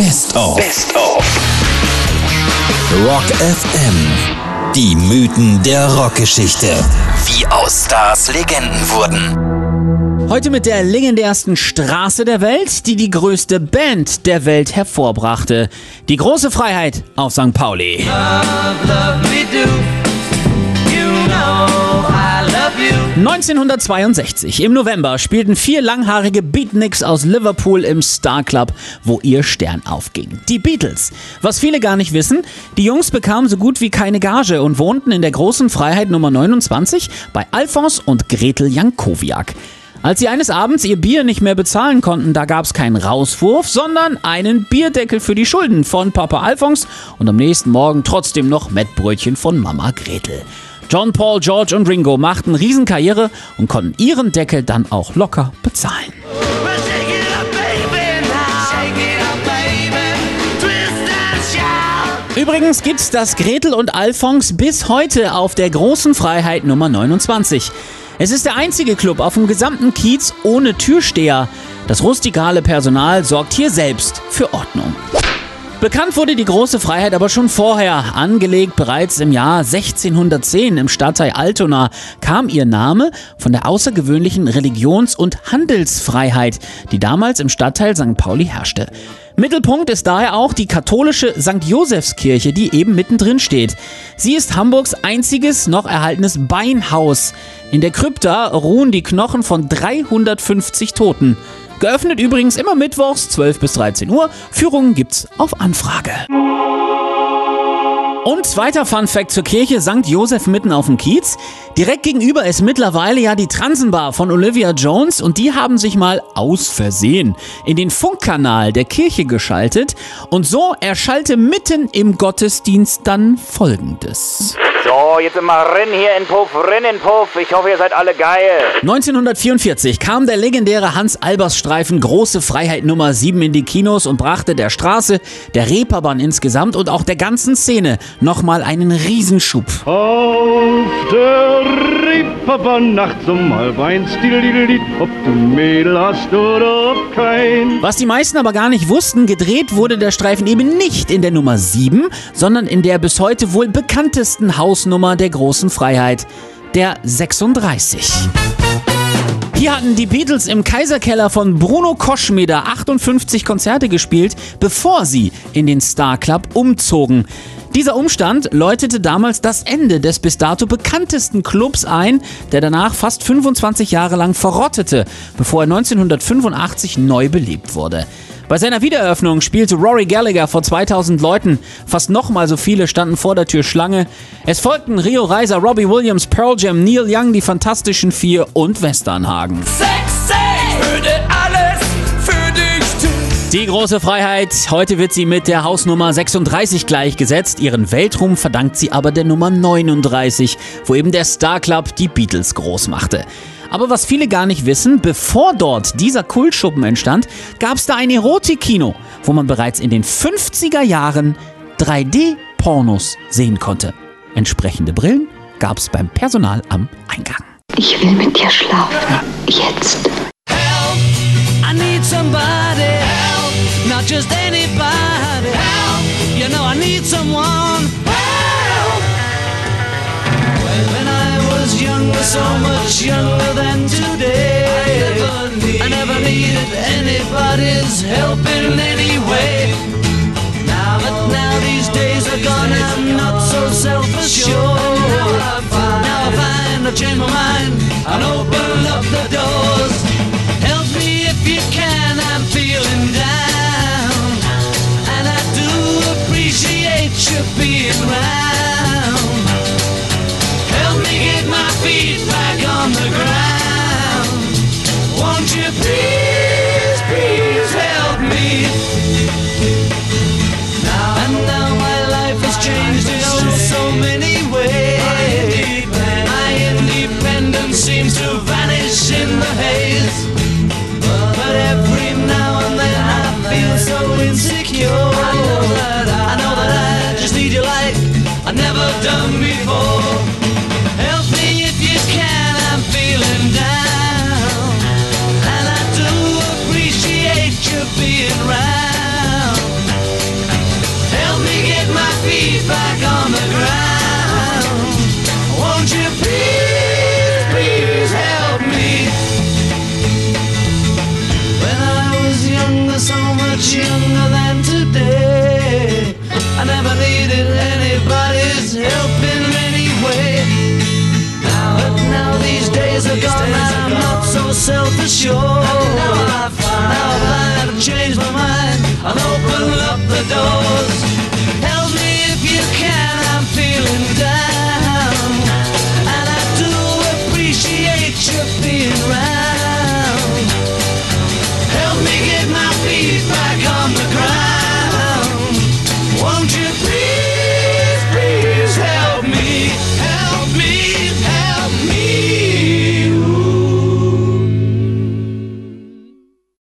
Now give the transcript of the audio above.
Best of. Best of. Rock FM. Die Mythen der Rockgeschichte. Wie aus Stars Legenden wurden. Heute mit der legendärsten Straße der Welt, die die größte Band der Welt hervorbrachte. Die große Freiheit auf St. Pauli. Love, love 1962 im November spielten vier langhaarige Beatniks aus Liverpool im Star Club, wo ihr Stern aufging. Die Beatles. Was viele gar nicht wissen, die Jungs bekamen so gut wie keine Gage und wohnten in der großen Freiheit Nummer 29 bei Alphons und Gretel Jankowiak. Als sie eines Abends ihr Bier nicht mehr bezahlen konnten, da gab es keinen Rauswurf, sondern einen Bierdeckel für die Schulden von Papa Alphons und am nächsten Morgen trotzdem noch Mettbrötchen von Mama Gretel. John, Paul, George und Ringo machten Riesenkarriere und konnten ihren Deckel dann auch locker bezahlen. Übrigens gibt's das Gretel und Alphons bis heute auf der großen Freiheit Nummer 29. Es ist der einzige Club auf dem gesamten Kiez ohne Türsteher. Das rustikale Personal sorgt hier selbst für Ordnung. Bekannt wurde die große Freiheit aber schon vorher. Angelegt bereits im Jahr 1610 im Stadtteil Altona kam ihr Name von der außergewöhnlichen Religions- und Handelsfreiheit, die damals im Stadtteil St. Pauli herrschte. Mittelpunkt ist daher auch die katholische St. Josefskirche, die eben mittendrin steht. Sie ist Hamburgs einziges noch erhaltenes Beinhaus. In der Krypta ruhen die Knochen von 350 Toten. Geöffnet übrigens immer mittwochs 12 bis 13 Uhr. Führungen gibt's auf Anfrage. Und zweiter Fun Fact zur Kirche St. Josef mitten auf dem Kiez. Direkt gegenüber ist mittlerweile ja die Transenbar von Olivia Jones und die haben sich mal aus Versehen in den Funkkanal der Kirche geschaltet und so erschallte mitten im Gottesdienst dann folgendes. So, jetzt immer rennen hier in Puff, rennen in Puff. Ich hoffe, ihr seid alle geil. 1944 kam der legendäre Hans-Albers-Streifen Große Freiheit Nummer 7 in die Kinos und brachte der Straße, der Reeperbahn insgesamt und auch der ganzen Szene nochmal einen Riesenschub. Auf der Reeperbahn nachts um halb eins, ob du Mädel hast oder ob kein. Was die meisten aber gar nicht wussten, gedreht wurde der Streifen eben nicht in der Nummer 7, sondern in der bis heute wohl bekanntesten Hausnummer der großen Freiheit, der 36. Hier hatten die Beatles im Kaiserkeller von Bruno Koschmeder 58 Konzerte gespielt, bevor sie in den Star Club umzogen. Dieser Umstand läutete damals das Ende des bis dato bekanntesten Clubs ein, der danach fast 25 Jahre lang verrottete, bevor er 1985 neu belebt wurde. Bei seiner Wiedereröffnung spielte Rory Gallagher vor 2000 Leuten. Fast nochmal so viele standen vor der Tür Schlange. Es folgten Rio Reiser, Robbie Williams, Pearl Jam, Neil Young, die Fantastischen Vier und Westernhagen. Die große Freiheit. Heute wird sie mit der Hausnummer 36 gleichgesetzt. Ihren Weltruhm verdankt sie aber der Nummer 39, wo eben der Star Club die Beatles groß machte. Aber was viele gar nicht wissen, bevor dort dieser Kultschuppen entstand, gab es da ein Erotikkino, wo man bereits in den 50er Jahren 3D-Pornos sehen konnte. Entsprechende Brillen gab es beim Personal am Eingang. Ich will mit dir schlafen. Jetzt. Help, I need somebody. Just anybody. Help, you know I need someone. Help! When I was younger, so much younger than today. I never, needed anybody's help in any way. Now, but now these days are gone, I'm not so self-assured. Now I find, I've changed my mind and open up the done before. myself ashore. And now I find, now I find I've changed my mind. I'll open up the doors.